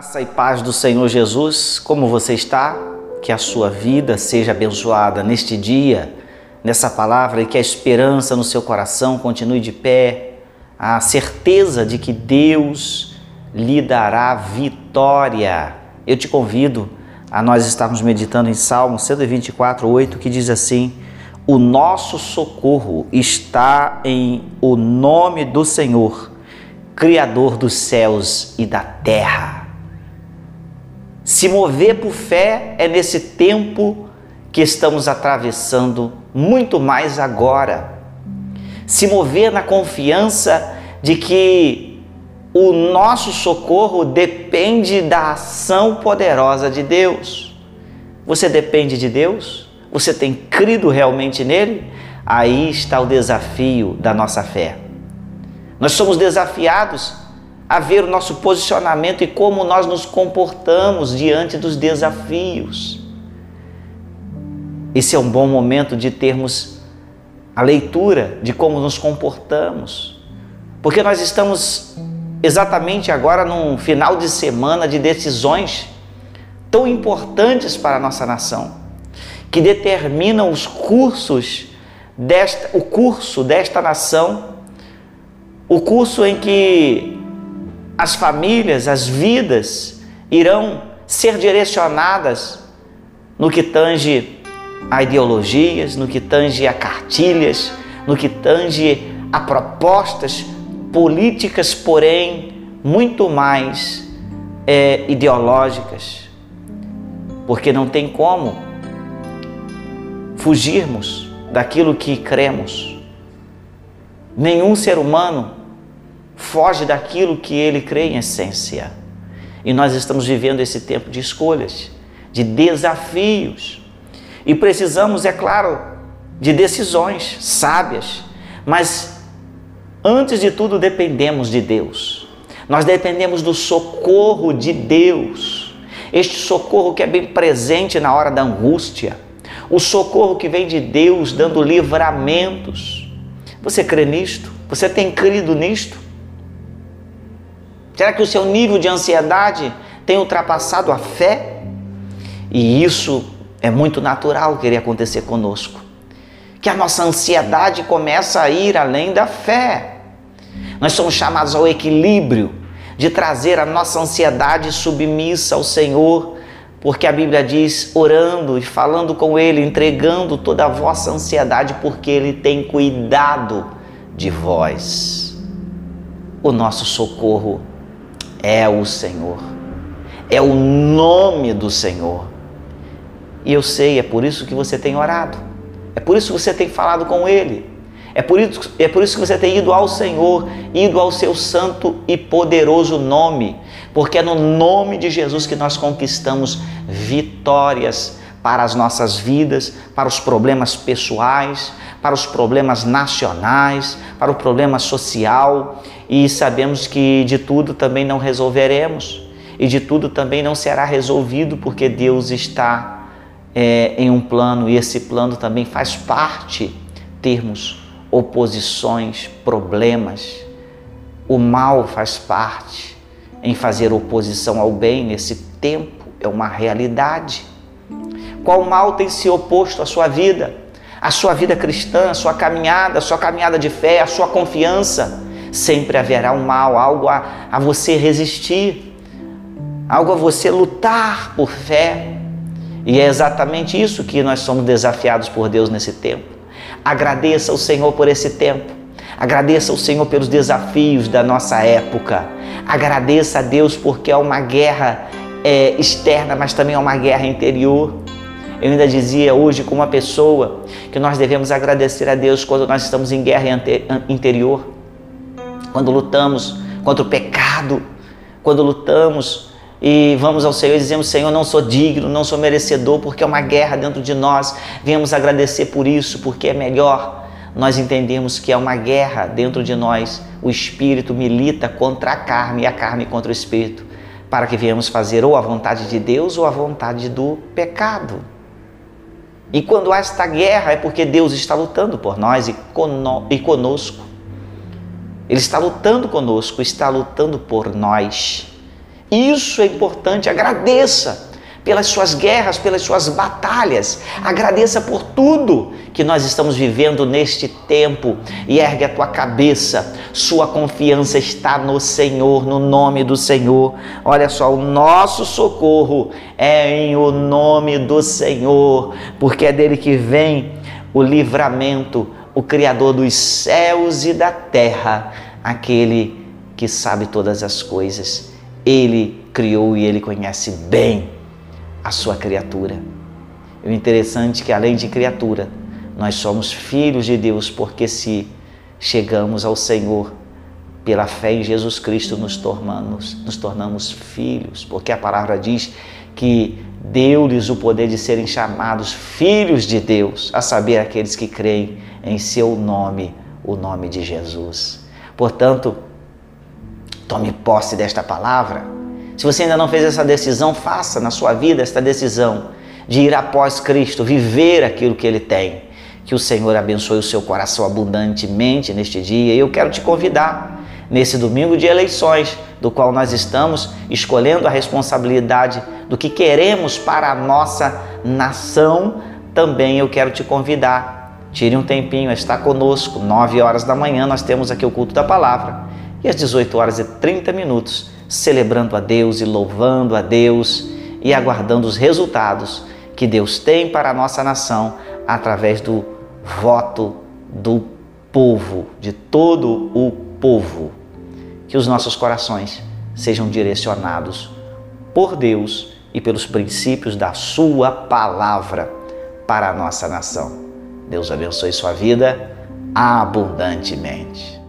Graça e paz do Senhor Jesus, como você está? Que a sua vida seja abençoada neste dia, nessa palavra e que a esperança no seu coração continue de pé, a certeza de que Deus lhe dará vitória. Eu te convido a nós estarmos meditando em Salmo 124, 8, que diz assim: O nosso socorro está em o nome do Senhor, Criador dos céus e da terra. Se mover por fé é nesse tempo que estamos atravessando, muito mais agora. Se mover na confiança de que o nosso socorro depende da ação poderosa de Deus. Você depende de Deus? Você tem crido realmente nele? Aí está o desafio da nossa fé. Nós somos desafiados a ver o nosso posicionamento e como nós nos comportamos diante dos desafios. Esse é um bom momento de termos a leitura de como nos comportamos, porque nós estamos exatamente agora num final de semana de decisões tão importantes para a nossa nação, que determinam os cursos desta, o curso desta nação, o curso em que as famílias, as vidas irão ser direcionadas no que tange a ideologias, no que tange a cartilhas, no que tange a propostas políticas, porém muito mais é, ideológicas, porque não tem como fugirmos daquilo que cremos. Nenhum ser humano foge daquilo que ele crê em essência. E nós estamos vivendo esse tempo de escolhas, de desafios. E precisamos, é claro, de decisões sábias, mas antes de tudo dependemos de Deus. Nós dependemos do socorro de Deus. Este socorro que é bem presente na hora da angústia. O socorro que vem de Deus dando livramentos. Você crê nisto? Você tem crido nisto? Será que o seu nível de ansiedade tem ultrapassado a fé? E isso é muito natural querer acontecer conosco. Que a nossa ansiedade começa a ir além da fé. Nós somos chamados ao equilíbrio de trazer a nossa ansiedade submissa ao Senhor, porque a Bíblia diz: orando e falando com Ele, entregando toda a vossa ansiedade, porque Ele tem cuidado de vós. O nosso socorro é o Senhor, é o nome do Senhor. E eu sei, é por isso que você tem orado, é por isso que você tem falado com Ele, é por isso, é por isso que você tem ido ao Senhor, ido ao seu santo e poderoso nome, porque é no nome de Jesus que nós conquistamos vitórias para as nossas vidas, para os problemas pessoais, para os problemas nacionais, para o problema social e sabemos que de tudo também não resolveremos e de tudo também não será resolvido porque Deus está é, em um plano e esse plano também faz parte termos oposições, problemas. O mal faz parte em fazer oposição ao bem nesse tempo, é uma realidade. Qual mal tem se oposto à sua vida? A sua vida cristã, a sua caminhada, a sua caminhada de fé, a sua confiança? Sempre haverá um mal, algo a, a você resistir, algo a você lutar por fé. E é exatamente isso que nós somos desafiados por Deus nesse tempo. Agradeça ao Senhor por esse tempo. Agradeça ao Senhor pelos desafios da nossa época. Agradeça a Deus porque é uma guerra é, externa, mas também é uma guerra interior. Eu ainda dizia hoje com uma pessoa que nós devemos agradecer a Deus quando nós estamos em guerra interior, quando lutamos contra o pecado, quando lutamos e vamos ao Senhor e dizemos: Senhor, não sou digno, não sou merecedor, porque é uma guerra dentro de nós. Viemos agradecer por isso, porque é melhor nós entendemos que é uma guerra dentro de nós. O espírito milita contra a carne e a carne contra o espírito, para que viemos fazer ou a vontade de Deus ou a vontade do pecado. E quando há esta guerra é porque Deus está lutando por nós e, conosco. Ele está lutando conosco, está lutando por nós. Isso é importante, agradeça pelas suas guerras, pelas suas batalhas. Agradeça por tudo que nós estamos vivendo neste tempo e ergue a tua cabeça. Sua confiança está no Senhor, no nome do Senhor. Olha só, o nosso socorro é em o nome do Senhor, porque é dele que vem o livramento, o Criador dos céus e da terra, aquele que sabe todas as coisas. Ele criou e ele conhece bem a sua criatura. E o interessante é que, além de criatura, nós somos filhos de Deus, porque se chegamos ao Senhor pela fé em Jesus Cristo, nos tornamos, nos tornamos filhos, porque a palavra diz que deu-lhes o poder de serem chamados filhos de Deus, a saber, aqueles que creem em seu nome, o nome de Jesus. Portanto, tome posse desta palavra se você ainda não fez essa decisão, faça na sua vida esta decisão de ir após Cristo, viver aquilo que Ele tem. Que o Senhor abençoe o seu coração abundantemente neste dia. E eu quero te convidar nesse domingo de eleições, do qual nós estamos escolhendo a responsabilidade do que queremos para a nossa nação. Também eu quero te convidar. Tire um tempinho, está conosco. 9 horas da manhã nós temos aqui o culto da palavra. E às 18 horas e 30 minutos celebrando a Deus e louvando a Deus e aguardando os resultados que Deus tem para a nossa nação através do voto do povo, de todo o povo. Que os nossos corações sejam direcionados por Deus e pelos princípios da Sua palavra para a nossa nação. Deus abençoe sua vida abundantemente.